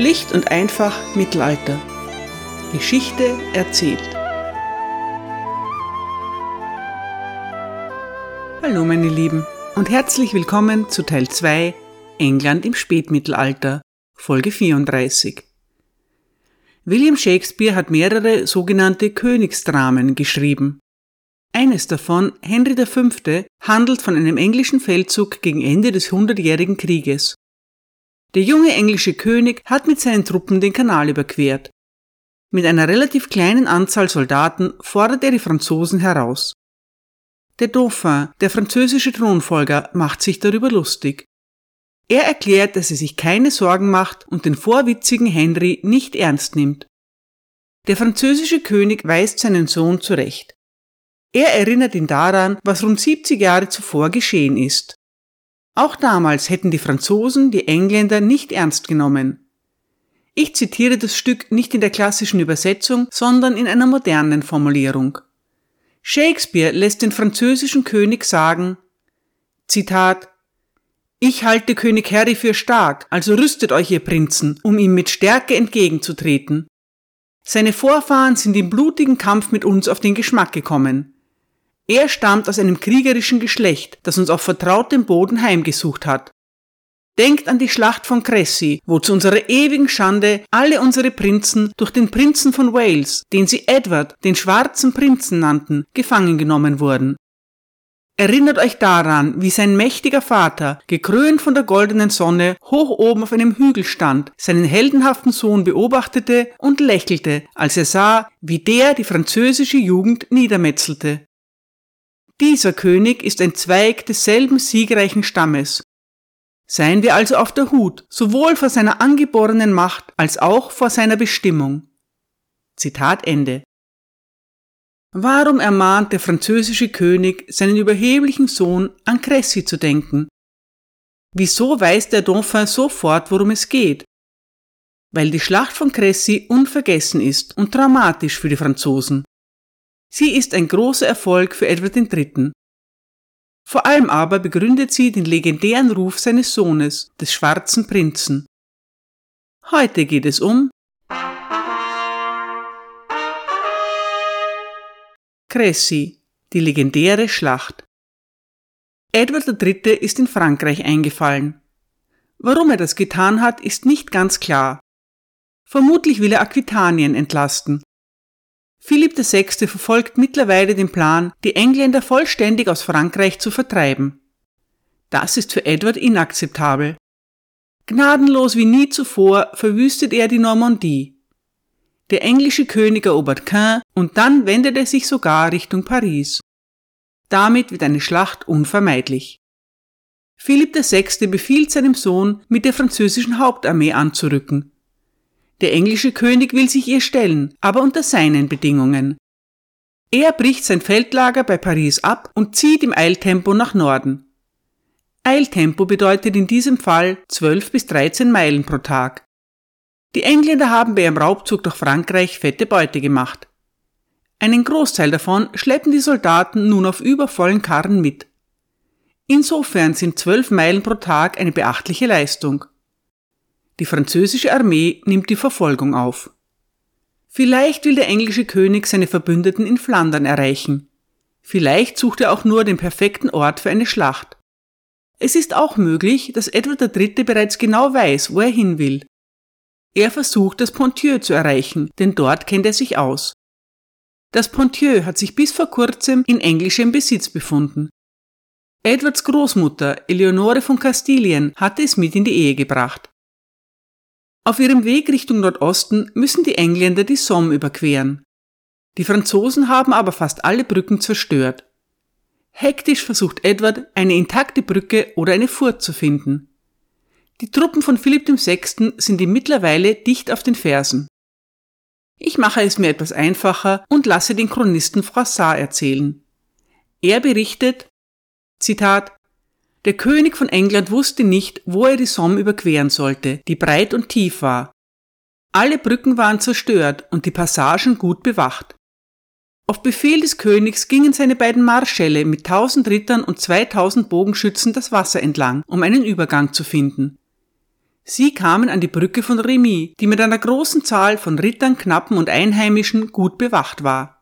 Schlicht und einfach Mittelalter. Geschichte erzählt. Hallo meine Lieben und herzlich willkommen zu Teil 2 England im Spätmittelalter, Folge 34. William Shakespeare hat mehrere sogenannte Königsdramen geschrieben. Eines davon, Henry V., handelt von einem englischen Feldzug gegen Ende des Hundertjährigen Krieges. Der junge englische König hat mit seinen Truppen den Kanal überquert. Mit einer relativ kleinen Anzahl Soldaten fordert er die Franzosen heraus. Der Dauphin, der französische Thronfolger, macht sich darüber lustig. Er erklärt, dass er sich keine Sorgen macht und den vorwitzigen Henry nicht ernst nimmt. Der französische König weist seinen Sohn zurecht. Er erinnert ihn daran, was rund 70 Jahre zuvor geschehen ist. Auch damals hätten die Franzosen die Engländer nicht ernst genommen. Ich zitiere das Stück nicht in der klassischen Übersetzung, sondern in einer modernen Formulierung. Shakespeare lässt den französischen König sagen, Zitat, ich halte König Harry für stark, also rüstet euch ihr Prinzen, um ihm mit Stärke entgegenzutreten. Seine Vorfahren sind im blutigen Kampf mit uns auf den Geschmack gekommen. Er stammt aus einem kriegerischen Geschlecht, das uns auf vertrautem Boden heimgesucht hat. Denkt an die Schlacht von Cressy, wo zu unserer ewigen Schande alle unsere Prinzen durch den Prinzen von Wales, den sie Edward, den schwarzen Prinzen nannten, gefangen genommen wurden. Erinnert euch daran, wie sein mächtiger Vater, gekrönt von der goldenen Sonne, hoch oben auf einem Hügel stand, seinen heldenhaften Sohn beobachtete und lächelte, als er sah, wie der die französische Jugend niedermetzelte. Dieser König ist ein Zweig desselben siegreichen Stammes. Seien wir also auf der Hut, sowohl vor seiner angeborenen Macht als auch vor seiner Bestimmung. Zitat Ende. Warum ermahnt der französische König seinen überheblichen Sohn an Cressy zu denken? Wieso weiß der Dauphin sofort, worum es geht? Weil die Schlacht von Cressy unvergessen ist und dramatisch für die Franzosen. Sie ist ein großer Erfolg für Edward III. Vor allem aber begründet sie den legendären Ruf seines Sohnes, des schwarzen Prinzen. Heute geht es um Cressy, die legendäre Schlacht. Edward III. ist in Frankreich eingefallen. Warum er das getan hat, ist nicht ganz klar. Vermutlich will er Aquitanien entlasten, Philipp VI. verfolgt mittlerweile den Plan, die Engländer vollständig aus Frankreich zu vertreiben. Das ist für Edward inakzeptabel. Gnadenlos wie nie zuvor verwüstet er die Normandie. Der englische König erobert Caen und dann wendet er sich sogar Richtung Paris. Damit wird eine Schlacht unvermeidlich. Philipp VI. befiehlt seinem Sohn, mit der französischen Hauptarmee anzurücken der englische König will sich ihr stellen, aber unter seinen Bedingungen. Er bricht sein Feldlager bei Paris ab und zieht im Eiltempo nach Norden. Eiltempo bedeutet in diesem Fall 12 bis 13 Meilen pro Tag. Die Engländer haben bei ihrem Raubzug durch Frankreich fette Beute gemacht. Einen Großteil davon schleppen die Soldaten nun auf übervollen Karren mit. Insofern sind 12 Meilen pro Tag eine beachtliche Leistung. Die französische Armee nimmt die Verfolgung auf. Vielleicht will der englische König seine Verbündeten in Flandern erreichen. Vielleicht sucht er auch nur den perfekten Ort für eine Schlacht. Es ist auch möglich, dass Edward III. bereits genau weiß, wo er hin will. Er versucht, das Pontieu zu erreichen, denn dort kennt er sich aus. Das Pontieu hat sich bis vor kurzem in englischem Besitz befunden. Edwards Großmutter, Eleonore von Kastilien, hatte es mit in die Ehe gebracht. Auf ihrem Weg Richtung Nordosten müssen die Engländer die Somme überqueren. Die Franzosen haben aber fast alle Brücken zerstört. Hektisch versucht Edward, eine intakte Brücke oder eine Furt zu finden. Die Truppen von Philipp VI. sind ihm mittlerweile dicht auf den Fersen. Ich mache es mir etwas einfacher und lasse den Chronisten Froissart erzählen. Er berichtet, Zitat, der König von England wusste nicht, wo er die Somme überqueren sollte, die breit und tief war. Alle Brücken waren zerstört und die Passagen gut bewacht. Auf Befehl des Königs gingen seine beiden Marschälle mit tausend Rittern und zweitausend Bogenschützen das Wasser entlang, um einen Übergang zu finden. Sie kamen an die Brücke von Remy, die mit einer großen Zahl von Rittern, Knappen und Einheimischen gut bewacht war.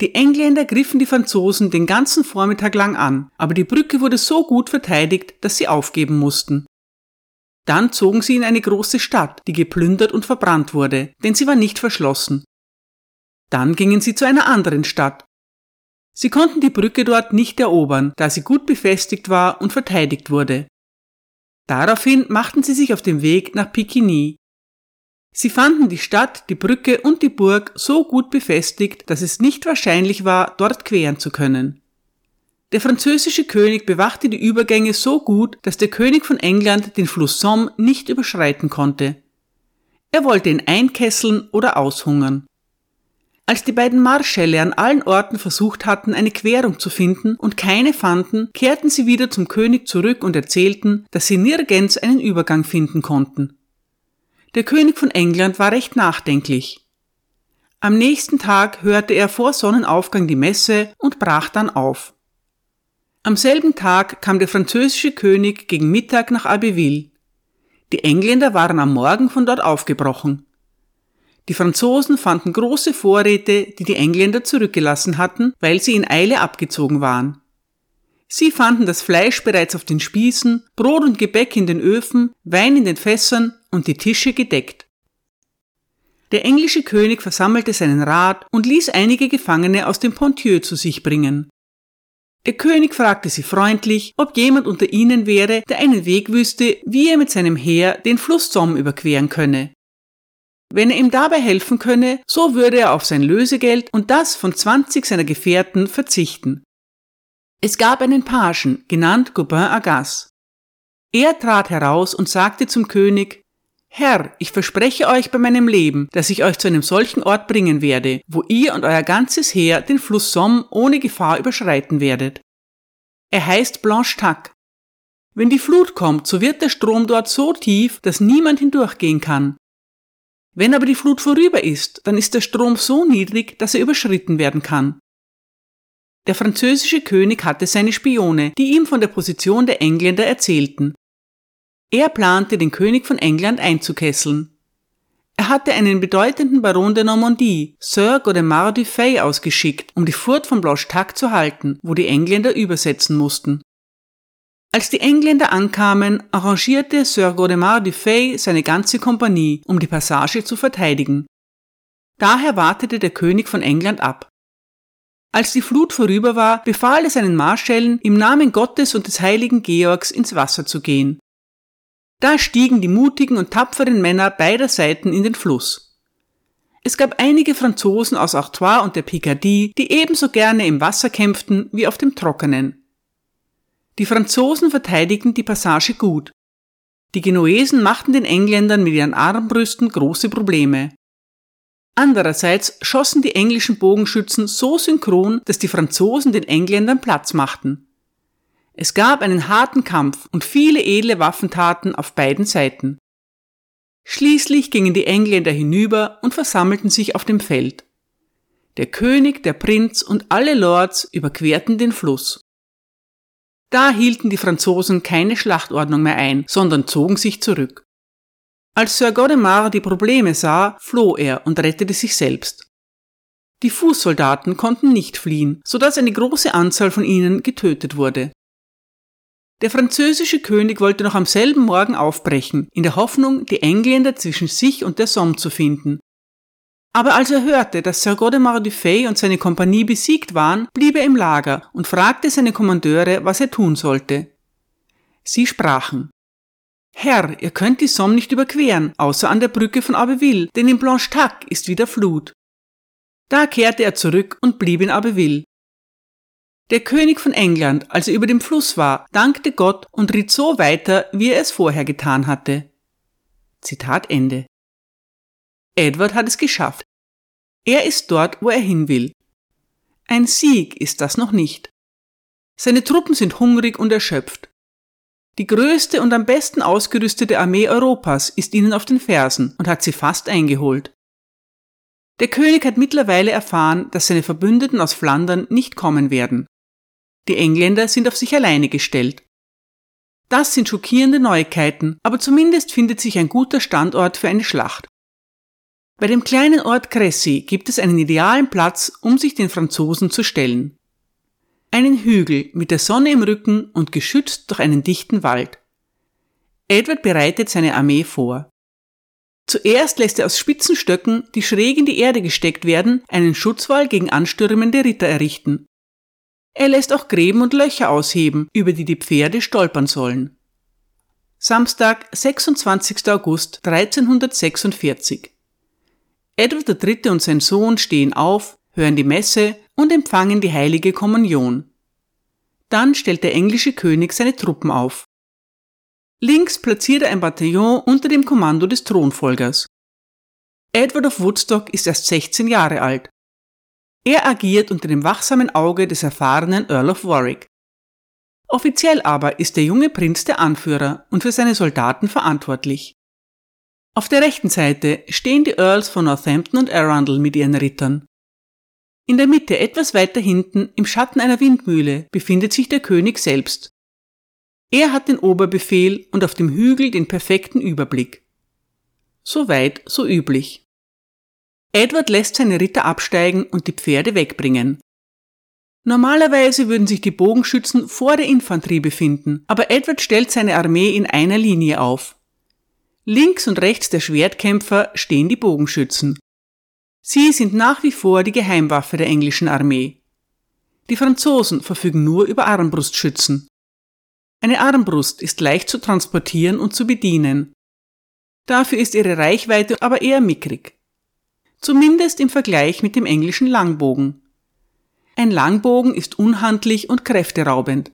Die Engländer griffen die Franzosen den ganzen Vormittag lang an, aber die Brücke wurde so gut verteidigt, dass sie aufgeben mussten. Dann zogen sie in eine große Stadt, die geplündert und verbrannt wurde, denn sie war nicht verschlossen. Dann gingen sie zu einer anderen Stadt. Sie konnten die Brücke dort nicht erobern, da sie gut befestigt war und verteidigt wurde. Daraufhin machten sie sich auf den Weg nach Pikini. Sie fanden die Stadt, die Brücke und die Burg so gut befestigt, dass es nicht wahrscheinlich war, dort queren zu können. Der französische König bewachte die Übergänge so gut, dass der König von England den Fluss Somme nicht überschreiten konnte. Er wollte ihn einkesseln oder aushungern. Als die beiden Marschälle an allen Orten versucht hatten, eine Querung zu finden und keine fanden, kehrten sie wieder zum König zurück und erzählten, dass sie nirgends einen Übergang finden konnten. Der König von England war recht nachdenklich. Am nächsten Tag hörte er vor Sonnenaufgang die Messe und brach dann auf. Am selben Tag kam der französische König gegen Mittag nach Abbeville. Die Engländer waren am Morgen von dort aufgebrochen. Die Franzosen fanden große Vorräte, die die Engländer zurückgelassen hatten, weil sie in Eile abgezogen waren. Sie fanden das Fleisch bereits auf den Spießen, Brot und Gebäck in den Öfen, Wein in den Fässern und die Tische gedeckt. Der englische König versammelte seinen Rat und ließ einige Gefangene aus dem Pontieu zu sich bringen. Der König fragte sie freundlich, ob jemand unter ihnen wäre, der einen Weg wüsste, wie er mit seinem Heer den Fluss Somme überqueren könne. Wenn er ihm dabei helfen könne, so würde er auf sein Lösegeld und das von 20 seiner Gefährten verzichten. Es gab einen Pagen, genannt Gobain Agas. Er trat heraus und sagte zum König, Herr, ich verspreche euch bei meinem Leben, dass ich euch zu einem solchen Ort bringen werde, wo ihr und euer ganzes Heer den Fluss Somme ohne Gefahr überschreiten werdet. Er heißt Blanche Tac. Wenn die Flut kommt, so wird der Strom dort so tief, dass niemand hindurchgehen kann. Wenn aber die Flut vorüber ist, dann ist der Strom so niedrig, dass er überschritten werden kann. Der französische König hatte seine Spione, die ihm von der Position der Engländer erzählten. Er plante, den König von England einzukesseln. Er hatte einen bedeutenden Baron der Normandie, Sir Godemar du Fay, ausgeschickt, um die Furt von Blanchetac zu halten, wo die Engländer übersetzen mussten. Als die Engländer ankamen, arrangierte Sir Godemar du Fay seine ganze Kompanie, um die Passage zu verteidigen. Daher wartete der König von England ab. Als die Flut vorüber war, befahl er seinen Marschällen, im Namen Gottes und des heiligen Georgs ins Wasser zu gehen. Da stiegen die mutigen und tapferen Männer beider Seiten in den Fluss. Es gab einige Franzosen aus Artois und der Picardie, die ebenso gerne im Wasser kämpften wie auf dem Trockenen. Die Franzosen verteidigten die Passage gut. Die Genuesen machten den Engländern mit ihren Armbrüsten große Probleme. Andererseits schossen die englischen Bogenschützen so synchron, dass die Franzosen den Engländern Platz machten. Es gab einen harten Kampf und viele edle Waffentaten auf beiden Seiten. Schließlich gingen die Engländer hinüber und versammelten sich auf dem Feld. Der König, der Prinz und alle Lords überquerten den Fluss. Da hielten die Franzosen keine Schlachtordnung mehr ein, sondern zogen sich zurück. Als Sir Godemar die Probleme sah, floh er und rettete sich selbst. Die Fußsoldaten konnten nicht fliehen, so dass eine große Anzahl von ihnen getötet wurde. Der französische König wollte noch am selben Morgen aufbrechen, in der Hoffnung, die Engländer zwischen sich und der Somme zu finden. Aber als er hörte, dass Sir Godemar du Fay und seine Kompanie besiegt waren, blieb er im Lager und fragte seine Kommandeure, was er tun sollte. Sie sprachen. Herr, ihr könnt die Somme nicht überqueren, außer an der Brücke von Abbeville, denn in Blanchetac ist wieder Flut. Da kehrte er zurück und blieb in Abbeville. Der König von England, als er über dem Fluss war, dankte Gott und ritt so weiter, wie er es vorher getan hatte. Zitat Ende. Edward hat es geschafft. Er ist dort, wo er hin will. Ein Sieg ist das noch nicht. Seine Truppen sind hungrig und erschöpft. Die größte und am besten ausgerüstete Armee Europas ist ihnen auf den Fersen und hat sie fast eingeholt. Der König hat mittlerweile erfahren, dass seine Verbündeten aus Flandern nicht kommen werden. Die Engländer sind auf sich alleine gestellt. Das sind schockierende Neuigkeiten, aber zumindest findet sich ein guter Standort für eine Schlacht. Bei dem kleinen Ort Cressy gibt es einen idealen Platz, um sich den Franzosen zu stellen. Einen Hügel mit der Sonne im Rücken und geschützt durch einen dichten Wald. Edward bereitet seine Armee vor. Zuerst lässt er aus spitzen Stöcken, die schräg in die Erde gesteckt werden, einen Schutzwall gegen anstürmende Ritter errichten. Er lässt auch Gräben und Löcher ausheben, über die die Pferde stolpern sollen. Samstag, 26. August 1346. Edward III. und sein Sohn stehen auf, hören die Messe und empfangen die heilige Kommunion. Dann stellt der englische König seine Truppen auf. Links platziert er ein Bataillon unter dem Kommando des Thronfolgers. Edward of Woodstock ist erst 16 Jahre alt. Er agiert unter dem wachsamen Auge des erfahrenen Earl of Warwick. Offiziell aber ist der junge Prinz der Anführer und für seine Soldaten verantwortlich. Auf der rechten Seite stehen die Earls von Northampton und Arundel mit ihren Rittern. In der Mitte, etwas weiter hinten, im Schatten einer Windmühle, befindet sich der König selbst. Er hat den Oberbefehl und auf dem Hügel den perfekten Überblick. So weit, so üblich. Edward lässt seine Ritter absteigen und die Pferde wegbringen. Normalerweise würden sich die Bogenschützen vor der Infanterie befinden, aber Edward stellt seine Armee in einer Linie auf. Links und rechts der Schwertkämpfer stehen die Bogenschützen. Sie sind nach wie vor die Geheimwaffe der englischen Armee. Die Franzosen verfügen nur über Armbrustschützen. Eine Armbrust ist leicht zu transportieren und zu bedienen. Dafür ist ihre Reichweite aber eher mickrig. Zumindest im Vergleich mit dem englischen Langbogen. Ein Langbogen ist unhandlich und kräfteraubend.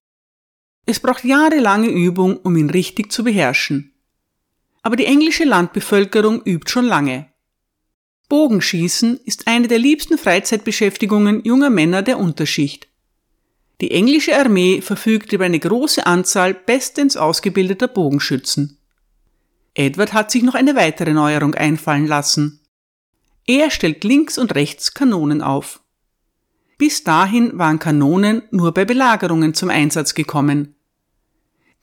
Es braucht jahrelange Übung, um ihn richtig zu beherrschen aber die englische Landbevölkerung übt schon lange. Bogenschießen ist eine der liebsten Freizeitbeschäftigungen junger Männer der Unterschicht. Die englische Armee verfügt über eine große Anzahl bestens ausgebildeter Bogenschützen. Edward hat sich noch eine weitere Neuerung einfallen lassen. Er stellt links und rechts Kanonen auf. Bis dahin waren Kanonen nur bei Belagerungen zum Einsatz gekommen.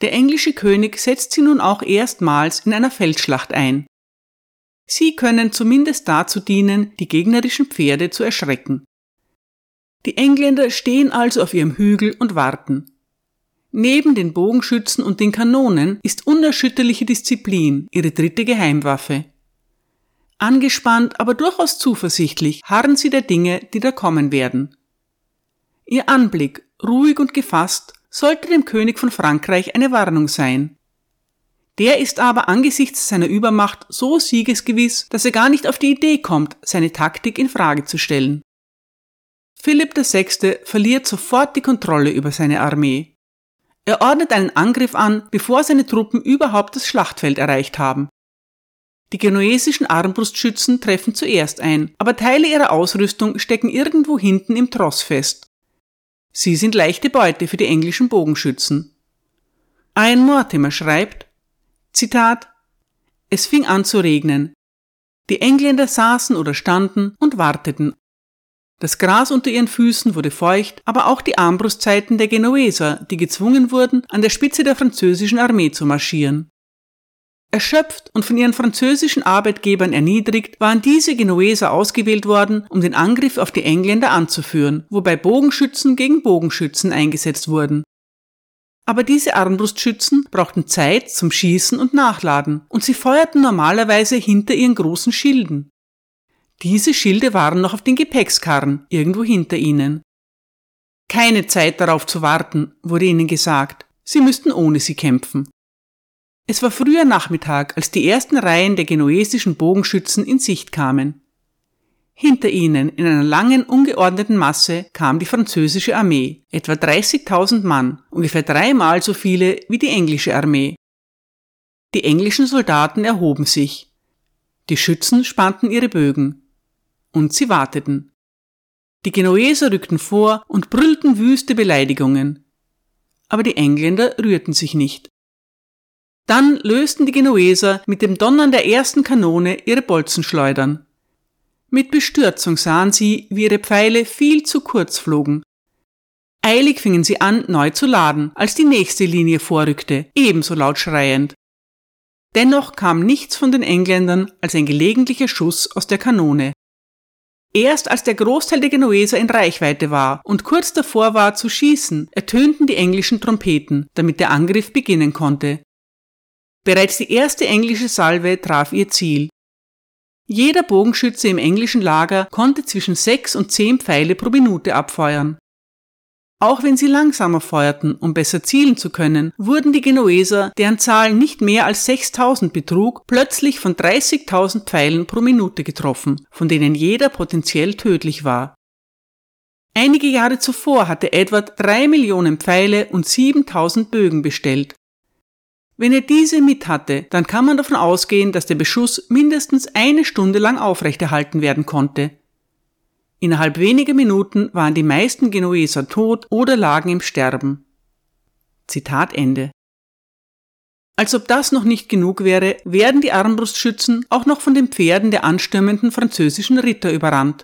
Der englische König setzt sie nun auch erstmals in einer Feldschlacht ein. Sie können zumindest dazu dienen, die gegnerischen Pferde zu erschrecken. Die Engländer stehen also auf ihrem Hügel und warten. Neben den Bogenschützen und den Kanonen ist unerschütterliche Disziplin ihre dritte Geheimwaffe. Angespannt, aber durchaus zuversichtlich harren sie der Dinge, die da kommen werden. Ihr Anblick, ruhig und gefasst, sollte dem König von Frankreich eine Warnung sein. Der ist aber angesichts seiner Übermacht so siegesgewiss, dass er gar nicht auf die Idee kommt, seine Taktik in Frage zu stellen. Philipp VI. verliert sofort die Kontrolle über seine Armee. Er ordnet einen Angriff an, bevor seine Truppen überhaupt das Schlachtfeld erreicht haben. Die genuesischen Armbrustschützen treffen zuerst ein, aber Teile ihrer Ausrüstung stecken irgendwo hinten im Tross fest. Sie sind leichte Beute für die englischen Bogenschützen. Ian Mortimer schreibt, Zitat, Es fing an zu regnen. Die Engländer saßen oder standen und warteten. Das Gras unter ihren Füßen wurde feucht, aber auch die Armbrustzeiten der Genueser, die gezwungen wurden, an der Spitze der französischen Armee zu marschieren. Erschöpft und von ihren französischen Arbeitgebern erniedrigt, waren diese Genueser ausgewählt worden, um den Angriff auf die Engländer anzuführen, wobei Bogenschützen gegen Bogenschützen eingesetzt wurden. Aber diese Armbrustschützen brauchten Zeit zum Schießen und Nachladen, und sie feuerten normalerweise hinter ihren großen Schilden. Diese Schilde waren noch auf den Gepäckskarren, irgendwo hinter ihnen. Keine Zeit darauf zu warten, wurde ihnen gesagt, sie müssten ohne sie kämpfen. Es war früher Nachmittag, als die ersten Reihen der genuesischen Bogenschützen in Sicht kamen. Hinter ihnen, in einer langen, ungeordneten Masse, kam die französische Armee, etwa 30.000 Mann, ungefähr dreimal so viele wie die englische Armee. Die englischen Soldaten erhoben sich. Die Schützen spannten ihre Bögen. Und sie warteten. Die Genueser rückten vor und brüllten wüste Beleidigungen. Aber die Engländer rührten sich nicht. Dann lösten die Genueser mit dem Donnern der ersten Kanone ihre Bolzenschleudern. Mit Bestürzung sahen sie, wie ihre Pfeile viel zu kurz flogen. Eilig fingen sie an, neu zu laden, als die nächste Linie vorrückte, ebenso laut schreiend. Dennoch kam nichts von den Engländern als ein gelegentlicher Schuss aus der Kanone. Erst als der Großteil der Genueser in Reichweite war und kurz davor war zu schießen, ertönten die englischen Trompeten, damit der Angriff beginnen konnte. Bereits die erste englische Salve traf ihr Ziel. Jeder Bogenschütze im englischen Lager konnte zwischen sechs und zehn Pfeile pro Minute abfeuern. Auch wenn sie langsamer feuerten, um besser zielen zu können, wurden die Genueser, deren Zahl nicht mehr als 6000 betrug, plötzlich von 30.000 Pfeilen pro Minute getroffen, von denen jeder potenziell tödlich war. Einige Jahre zuvor hatte Edward drei Millionen Pfeile und 7000 Bögen bestellt. Wenn er diese mit hatte, dann kann man davon ausgehen, dass der Beschuss mindestens eine Stunde lang aufrechterhalten werden konnte. Innerhalb weniger Minuten waren die meisten Genueser tot oder lagen im Sterben. Zitat Ende. Als ob das noch nicht genug wäre, werden die Armbrustschützen auch noch von den Pferden der anstürmenden französischen Ritter überrannt.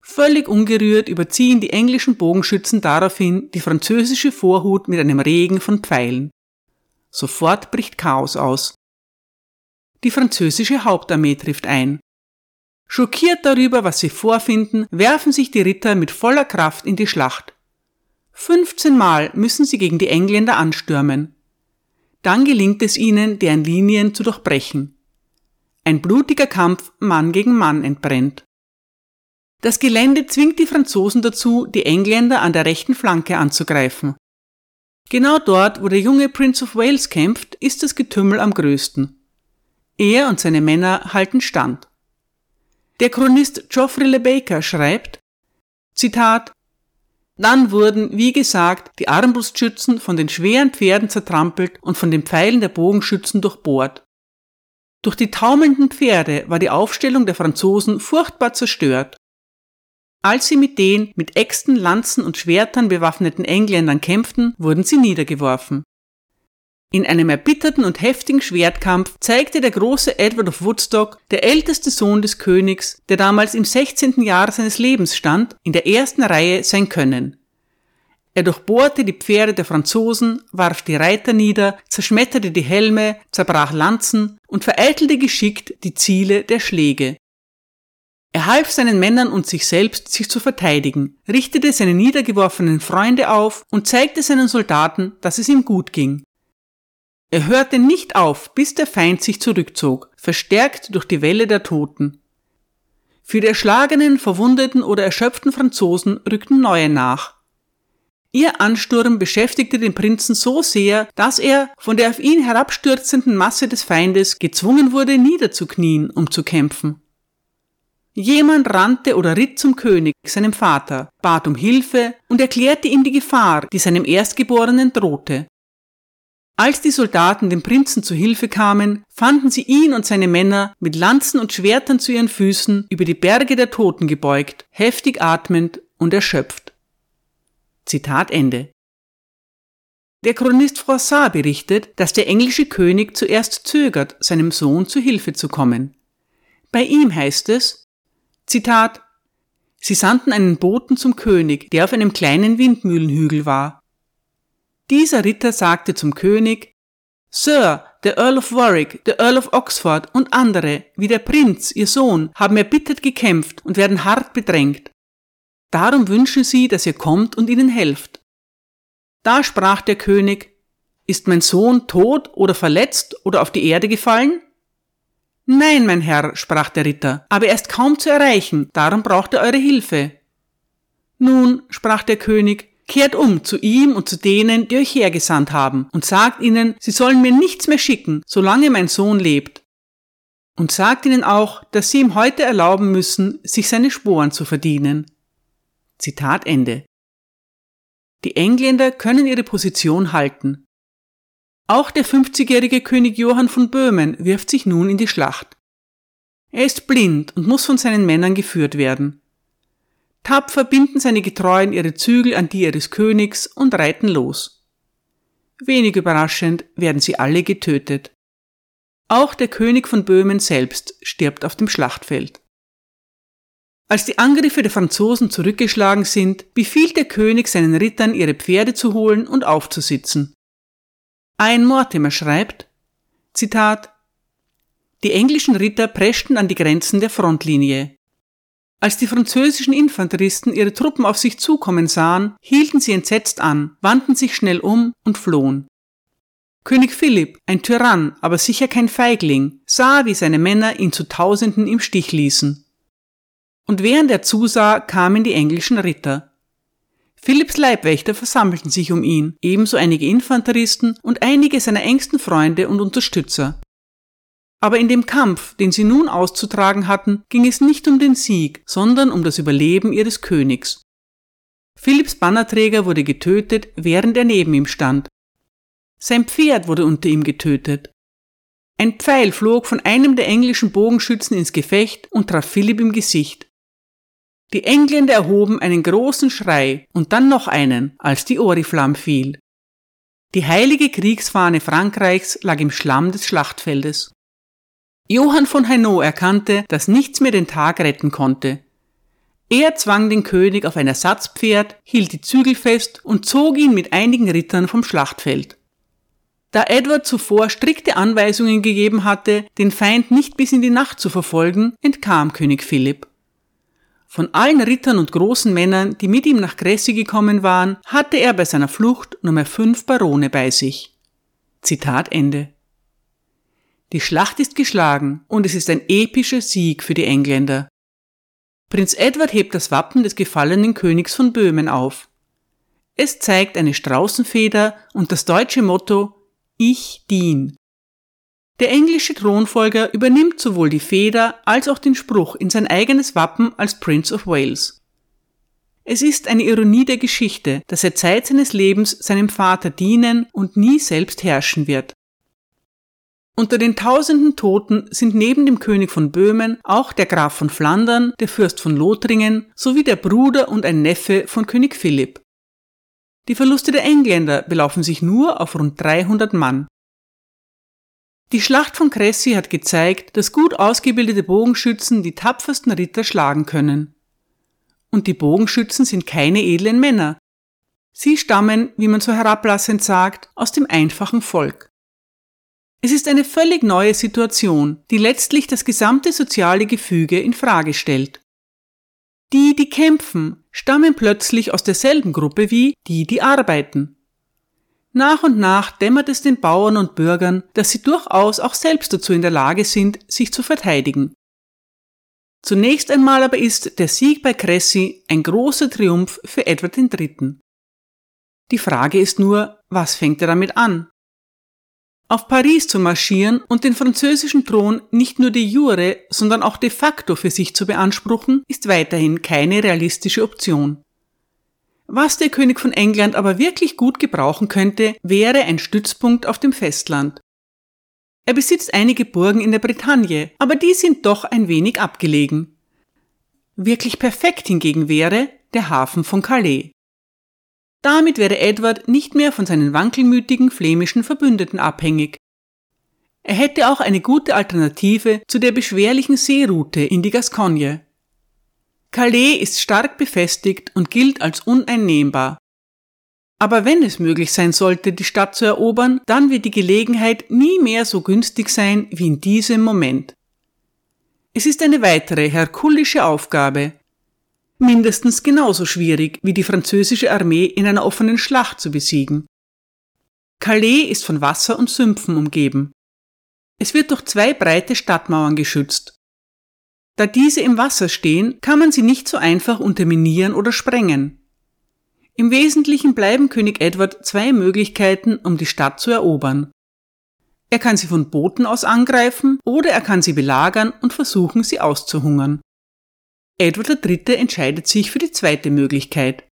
Völlig ungerührt überziehen die englischen Bogenschützen daraufhin die französische Vorhut mit einem Regen von Pfeilen. Sofort bricht Chaos aus. Die französische Hauptarmee trifft ein. Schockiert darüber, was sie vorfinden, werfen sich die Ritter mit voller Kraft in die Schlacht. 15 Mal müssen sie gegen die Engländer anstürmen. Dann gelingt es ihnen, deren Linien zu durchbrechen. Ein blutiger Kampf Mann gegen Mann entbrennt. Das Gelände zwingt die Franzosen dazu, die Engländer an der rechten Flanke anzugreifen. Genau dort, wo der junge Prince of Wales kämpft, ist das Getümmel am größten. Er und seine Männer halten stand. Der Chronist Geoffrey Le Baker schreibt, Zitat, dann wurden, wie gesagt, die Armbrustschützen von den schweren Pferden zertrampelt und von den Pfeilen der Bogenschützen durchbohrt. Durch die taumelnden Pferde war die Aufstellung der Franzosen furchtbar zerstört. Als sie mit den mit Äxten, Lanzen und Schwertern bewaffneten Engländern kämpften, wurden sie niedergeworfen. In einem erbitterten und heftigen Schwertkampf zeigte der große Edward of Woodstock, der älteste Sohn des Königs, der damals im 16. Jahr seines Lebens stand, in der ersten Reihe sein Können. Er durchbohrte die Pferde der Franzosen, warf die Reiter nieder, zerschmetterte die Helme, zerbrach Lanzen und vereitelte geschickt die Ziele der Schläge. Er half seinen Männern und sich selbst, sich zu verteidigen, richtete seine niedergeworfenen Freunde auf und zeigte seinen Soldaten, dass es ihm gut ging. Er hörte nicht auf, bis der Feind sich zurückzog, verstärkt durch die Welle der Toten. Für die erschlagenen, verwundeten oder erschöpften Franzosen rückten neue nach. Ihr Ansturm beschäftigte den Prinzen so sehr, dass er von der auf ihn herabstürzenden Masse des Feindes gezwungen wurde, niederzuknien, um zu kämpfen. Jemand rannte oder ritt zum König, seinem Vater, bat um Hilfe und erklärte ihm die Gefahr, die seinem Erstgeborenen drohte. Als die Soldaten dem Prinzen zu Hilfe kamen, fanden sie ihn und seine Männer mit Lanzen und Schwertern zu ihren Füßen über die Berge der Toten gebeugt, heftig atmend und erschöpft. Zitat Ende. Der Chronist Froissart berichtet, dass der englische König zuerst zögert, seinem Sohn zu Hilfe zu kommen. Bei ihm heißt es, Zitat, Sie sandten einen Boten zum König, der auf einem kleinen Windmühlenhügel war, dieser Ritter sagte zum König, Sir, der Earl of Warwick, der Earl of Oxford und andere, wie der Prinz, ihr Sohn, haben erbittert gekämpft und werden hart bedrängt. Darum wünschen sie, dass ihr kommt und ihnen helft. Da sprach der König, ist mein Sohn tot oder verletzt oder auf die Erde gefallen? Nein, mein Herr, sprach der Ritter, aber er ist kaum zu erreichen, darum braucht er eure Hilfe. Nun, sprach der König, Kehrt um zu ihm und zu denen, die euch hergesandt haben, und sagt ihnen, sie sollen mir nichts mehr schicken, solange mein Sohn lebt. Und sagt ihnen auch, dass sie ihm heute erlauben müssen, sich seine Sporen zu verdienen. Zitat Ende. Die Engländer können ihre Position halten. Auch der 50-jährige König Johann von Böhmen wirft sich nun in die Schlacht. Er ist blind und muss von seinen Männern geführt werden. Tapfer binden seine Getreuen ihre Zügel an die ihres Königs und reiten los. Wenig überraschend werden sie alle getötet. Auch der König von Böhmen selbst stirbt auf dem Schlachtfeld. Als die Angriffe der Franzosen zurückgeschlagen sind, befiehlt der König seinen Rittern, ihre Pferde zu holen und aufzusitzen. Ein Mortimer schreibt, Zitat, Die englischen Ritter preschten an die Grenzen der Frontlinie. Als die französischen Infanteristen ihre Truppen auf sich zukommen sahen, hielten sie entsetzt an, wandten sich schnell um und flohen. König Philipp, ein Tyrann, aber sicher kein Feigling, sah, wie seine Männer ihn zu Tausenden im Stich ließen. Und während er zusah, kamen die englischen Ritter. Philipps Leibwächter versammelten sich um ihn, ebenso einige Infanteristen und einige seiner engsten Freunde und Unterstützer. Aber in dem Kampf, den sie nun auszutragen hatten, ging es nicht um den Sieg, sondern um das Überleben ihres Königs. Philipps Bannerträger wurde getötet, während er neben ihm stand. Sein Pferd wurde unter ihm getötet. Ein Pfeil flog von einem der englischen Bogenschützen ins Gefecht und traf Philipp im Gesicht. Die Engländer erhoben einen großen Schrei und dann noch einen, als die Oriflamme fiel. Die heilige Kriegsfahne Frankreichs lag im Schlamm des Schlachtfeldes. Johann von Hainaut erkannte, dass nichts mehr den Tag retten konnte. Er zwang den König auf ein Ersatzpferd, hielt die Zügel fest und zog ihn mit einigen Rittern vom Schlachtfeld. Da Edward zuvor strikte Anweisungen gegeben hatte, den Feind nicht bis in die Nacht zu verfolgen, entkam König Philipp. Von allen Rittern und großen Männern, die mit ihm nach Cressy gekommen waren, hatte er bei seiner Flucht nur mehr fünf Barone bei sich. Zitat Ende. Die Schlacht ist geschlagen und es ist ein epischer Sieg für die Engländer. Prinz Edward hebt das Wappen des gefallenen Königs von Böhmen auf. Es zeigt eine Straußenfeder und das deutsche Motto Ich dien. Der englische Thronfolger übernimmt sowohl die Feder als auch den Spruch in sein eigenes Wappen als Prince of Wales. Es ist eine Ironie der Geschichte, dass er Zeit seines Lebens seinem Vater dienen und nie selbst herrschen wird. Unter den tausenden Toten sind neben dem König von Böhmen auch der Graf von Flandern, der Fürst von Lothringen sowie der Bruder und ein Neffe von König Philipp. Die Verluste der Engländer belaufen sich nur auf rund 300 Mann. Die Schlacht von Cressy hat gezeigt, dass gut ausgebildete Bogenschützen die tapfersten Ritter schlagen können. Und die Bogenschützen sind keine edlen Männer. Sie stammen, wie man so herablassend sagt, aus dem einfachen Volk. Es ist eine völlig neue Situation, die letztlich das gesamte soziale Gefüge in Frage stellt. Die, die kämpfen, stammen plötzlich aus derselben Gruppe wie die, die arbeiten. Nach und nach dämmert es den Bauern und Bürgern, dass sie durchaus auch selbst dazu in der Lage sind, sich zu verteidigen. Zunächst einmal aber ist der Sieg bei Cressy ein großer Triumph für Edward III. Die Frage ist nur, was fängt er damit an? Auf Paris zu marschieren und den französischen Thron nicht nur de jure, sondern auch de facto für sich zu beanspruchen, ist weiterhin keine realistische Option. Was der König von England aber wirklich gut gebrauchen könnte, wäre ein Stützpunkt auf dem Festland. Er besitzt einige Burgen in der Bretagne, aber die sind doch ein wenig abgelegen. Wirklich perfekt hingegen wäre der Hafen von Calais. Damit wäre Edward nicht mehr von seinen wankelmütigen flämischen Verbündeten abhängig. Er hätte auch eine gute Alternative zu der beschwerlichen Seeroute in die Gascogne. Calais ist stark befestigt und gilt als uneinnehmbar. Aber wenn es möglich sein sollte, die Stadt zu erobern, dann wird die Gelegenheit nie mehr so günstig sein wie in diesem Moment. Es ist eine weitere herkulische Aufgabe, mindestens genauso schwierig wie die französische Armee in einer offenen Schlacht zu besiegen. Calais ist von Wasser und Sümpfen umgeben. Es wird durch zwei breite Stadtmauern geschützt. Da diese im Wasser stehen, kann man sie nicht so einfach unterminieren oder sprengen. Im Wesentlichen bleiben König Edward zwei Möglichkeiten, um die Stadt zu erobern. Er kann sie von Booten aus angreifen oder er kann sie belagern und versuchen, sie auszuhungern. Edward III. entscheidet sich für die zweite Möglichkeit.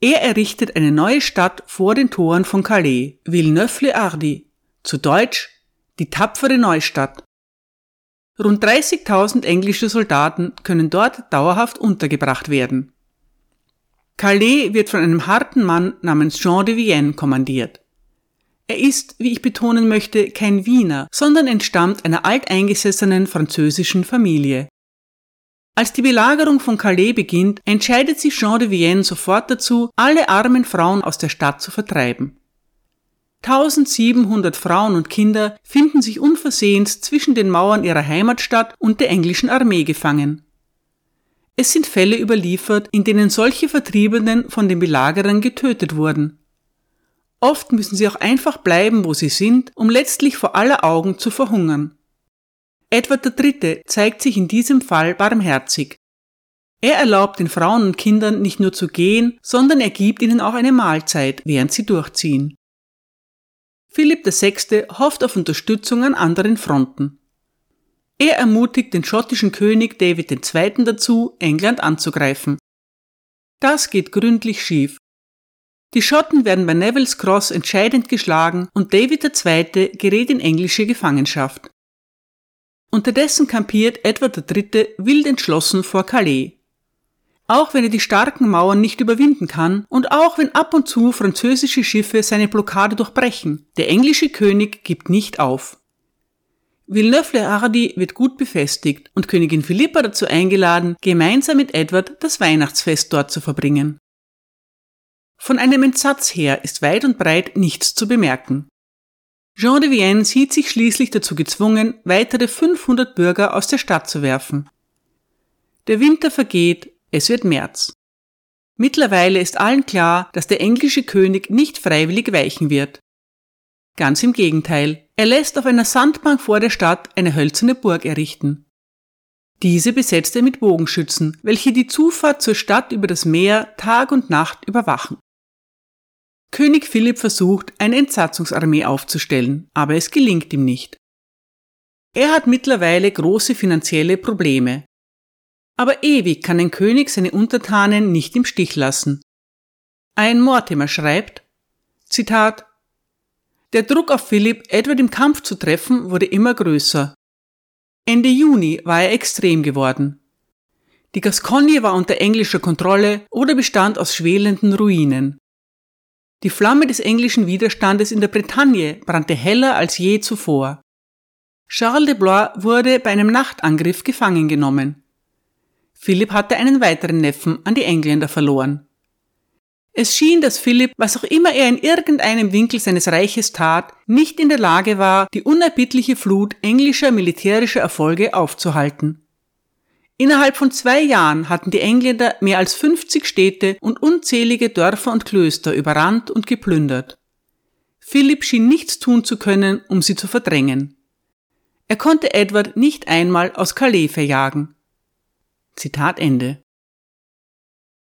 Er errichtet eine neue Stadt vor den Toren von Calais, Villeneuve-le-Hardy, zu Deutsch die tapfere Neustadt. Rund 30.000 englische Soldaten können dort dauerhaft untergebracht werden. Calais wird von einem harten Mann namens Jean de Vienne kommandiert. Er ist, wie ich betonen möchte, kein Wiener, sondern entstammt einer alteingesessenen französischen Familie. Als die Belagerung von Calais beginnt, entscheidet sich Jean de Vienne sofort dazu, alle armen Frauen aus der Stadt zu vertreiben. 1700 Frauen und Kinder finden sich unversehens zwischen den Mauern ihrer Heimatstadt und der englischen Armee gefangen. Es sind Fälle überliefert, in denen solche Vertriebenen von den Belagerern getötet wurden. Oft müssen sie auch einfach bleiben, wo sie sind, um letztlich vor aller Augen zu verhungern. Edward III. zeigt sich in diesem Fall barmherzig. Er erlaubt den Frauen und Kindern nicht nur zu gehen, sondern er gibt ihnen auch eine Mahlzeit, während sie durchziehen. Philipp VI. hofft auf Unterstützung an anderen Fronten. Er ermutigt den schottischen König David II. dazu, England anzugreifen. Das geht gründlich schief. Die Schotten werden bei Neville's Cross entscheidend geschlagen und David II. gerät in englische Gefangenschaft. Unterdessen kampiert Edward III. wild entschlossen vor Calais. Auch wenn er die starken Mauern nicht überwinden kann und auch wenn ab und zu französische Schiffe seine Blockade durchbrechen, der englische König gibt nicht auf. Villeneuve-le-Hardy wird gut befestigt und Königin Philippa dazu eingeladen, gemeinsam mit Edward das Weihnachtsfest dort zu verbringen. Von einem Entsatz her ist weit und breit nichts zu bemerken. Jean de Vienne sieht sich schließlich dazu gezwungen, weitere 500 Bürger aus der Stadt zu werfen. Der Winter vergeht, es wird März. Mittlerweile ist allen klar, dass der englische König nicht freiwillig weichen wird. Ganz im Gegenteil, er lässt auf einer Sandbank vor der Stadt eine hölzerne Burg errichten. Diese besetzt er mit Bogenschützen, welche die Zufahrt zur Stadt über das Meer Tag und Nacht überwachen. König Philipp versucht, eine Entsatzungsarmee aufzustellen, aber es gelingt ihm nicht. Er hat mittlerweile große finanzielle Probleme. Aber ewig kann ein König seine Untertanen nicht im Stich lassen. Ein Mortimer schreibt, Zitat, der Druck auf Philipp, Edward im Kampf zu treffen, wurde immer größer. Ende Juni war er extrem geworden. Die Gascogne war unter englischer Kontrolle oder bestand aus schwelenden Ruinen. Die Flamme des englischen Widerstandes in der Bretagne brannte heller als je zuvor. Charles de Blois wurde bei einem Nachtangriff gefangen genommen. Philipp hatte einen weiteren Neffen an die Engländer verloren. Es schien, dass Philipp, was auch immer er in irgendeinem Winkel seines Reiches tat, nicht in der Lage war, die unerbittliche Flut englischer militärischer Erfolge aufzuhalten. Innerhalb von zwei Jahren hatten die Engländer mehr als 50 Städte und unzählige Dörfer und Klöster überrannt und geplündert. Philipp schien nichts tun zu können, um sie zu verdrängen. Er konnte Edward nicht einmal aus Calais verjagen. Zitat Ende.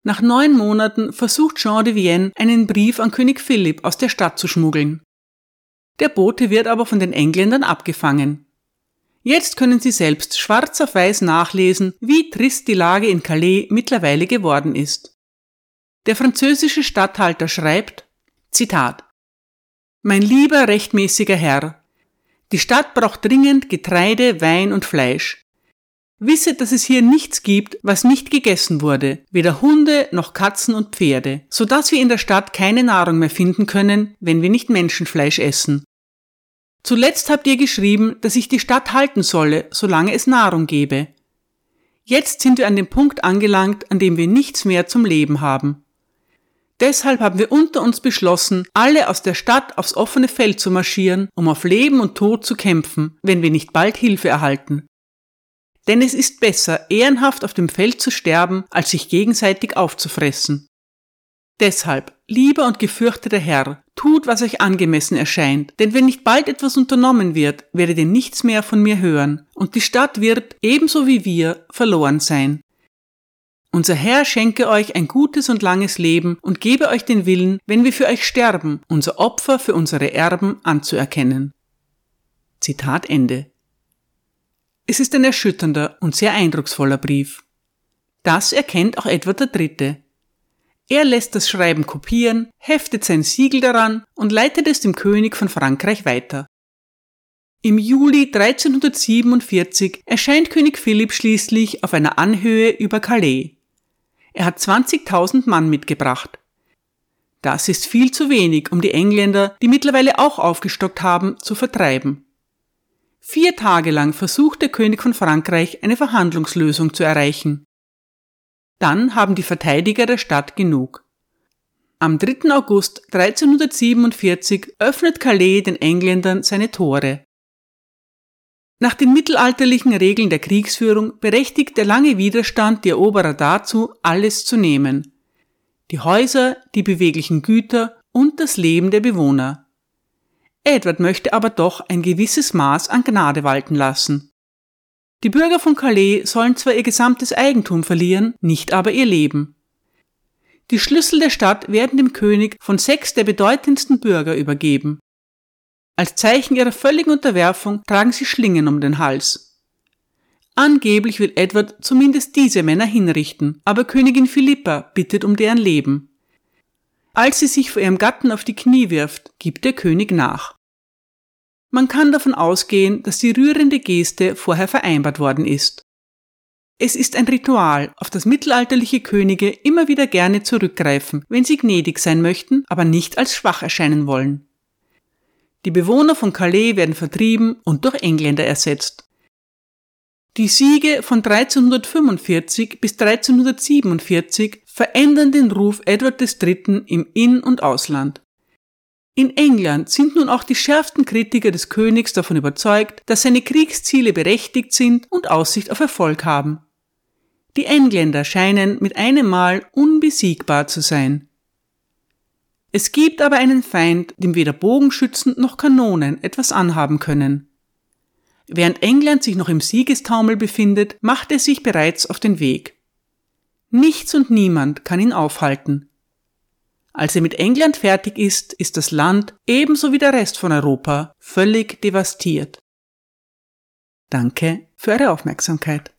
Nach neun Monaten versucht Jean de Vienne einen Brief an König Philipp aus der Stadt zu schmuggeln. Der Bote wird aber von den Engländern abgefangen. Jetzt können Sie selbst schwarz auf weiß nachlesen, wie trist die Lage in Calais mittlerweile geworden ist. Der französische Statthalter schreibt, Zitat, Mein lieber rechtmäßiger Herr, die Stadt braucht dringend Getreide, Wein und Fleisch. Wisse, dass es hier nichts gibt, was nicht gegessen wurde, weder Hunde noch Katzen und Pferde, so dass wir in der Stadt keine Nahrung mehr finden können, wenn wir nicht Menschenfleisch essen. Zuletzt habt ihr geschrieben, dass ich die Stadt halten solle, solange es Nahrung gebe. Jetzt sind wir an dem Punkt angelangt, an dem wir nichts mehr zum Leben haben. Deshalb haben wir unter uns beschlossen, alle aus der Stadt aufs offene Feld zu marschieren, um auf Leben und Tod zu kämpfen, wenn wir nicht bald Hilfe erhalten. Denn es ist besser, ehrenhaft auf dem Feld zu sterben, als sich gegenseitig aufzufressen. Deshalb, lieber und gefürchteter Herr, tut, was euch angemessen erscheint, denn wenn nicht bald etwas unternommen wird, werdet ihr nichts mehr von mir hören, und die Stadt wird, ebenso wie wir, verloren sein. Unser Herr schenke euch ein gutes und langes Leben und gebe euch den Willen, wenn wir für euch sterben, unser Opfer für unsere Erben anzuerkennen. Zitat Ende. Es ist ein erschütternder und sehr eindrucksvoller Brief. Das erkennt auch Edward III., er lässt das Schreiben kopieren, heftet sein Siegel daran und leitet es dem König von Frankreich weiter. Im Juli 1347 erscheint König Philipp schließlich auf einer Anhöhe über Calais. Er hat 20.000 Mann mitgebracht. Das ist viel zu wenig, um die Engländer, die mittlerweile auch aufgestockt haben, zu vertreiben. Vier Tage lang versucht der König von Frankreich eine Verhandlungslösung zu erreichen. Dann haben die Verteidiger der Stadt genug. Am 3. August 1347 öffnet Calais den Engländern seine Tore. Nach den mittelalterlichen Regeln der Kriegsführung berechtigt der lange Widerstand die Eroberer dazu, alles zu nehmen. Die Häuser, die beweglichen Güter und das Leben der Bewohner. Edward möchte aber doch ein gewisses Maß an Gnade walten lassen. Die Bürger von Calais sollen zwar ihr gesamtes Eigentum verlieren, nicht aber ihr Leben. Die Schlüssel der Stadt werden dem König von sechs der bedeutendsten Bürger übergeben. Als Zeichen ihrer völligen Unterwerfung tragen sie Schlingen um den Hals. Angeblich will Edward zumindest diese Männer hinrichten, aber Königin Philippa bittet um deren Leben. Als sie sich vor ihrem Gatten auf die Knie wirft, gibt der König nach. Man kann davon ausgehen, dass die rührende Geste vorher vereinbart worden ist. Es ist ein Ritual, auf das mittelalterliche Könige immer wieder gerne zurückgreifen, wenn sie gnädig sein möchten, aber nicht als schwach erscheinen wollen. Die Bewohner von Calais werden vertrieben und durch Engländer ersetzt. Die Siege von 1345 bis 1347 verändern den Ruf Edward III. im In- und Ausland. In England sind nun auch die schärfsten Kritiker des Königs davon überzeugt, dass seine Kriegsziele berechtigt sind und Aussicht auf Erfolg haben. Die Engländer scheinen mit einem Mal unbesiegbar zu sein. Es gibt aber einen Feind, dem weder Bogenschützen noch Kanonen etwas anhaben können. Während England sich noch im Siegestaumel befindet, macht er sich bereits auf den Weg. Nichts und niemand kann ihn aufhalten. Als er mit England fertig ist, ist das Land, ebenso wie der Rest von Europa, völlig devastiert. Danke für eure Aufmerksamkeit.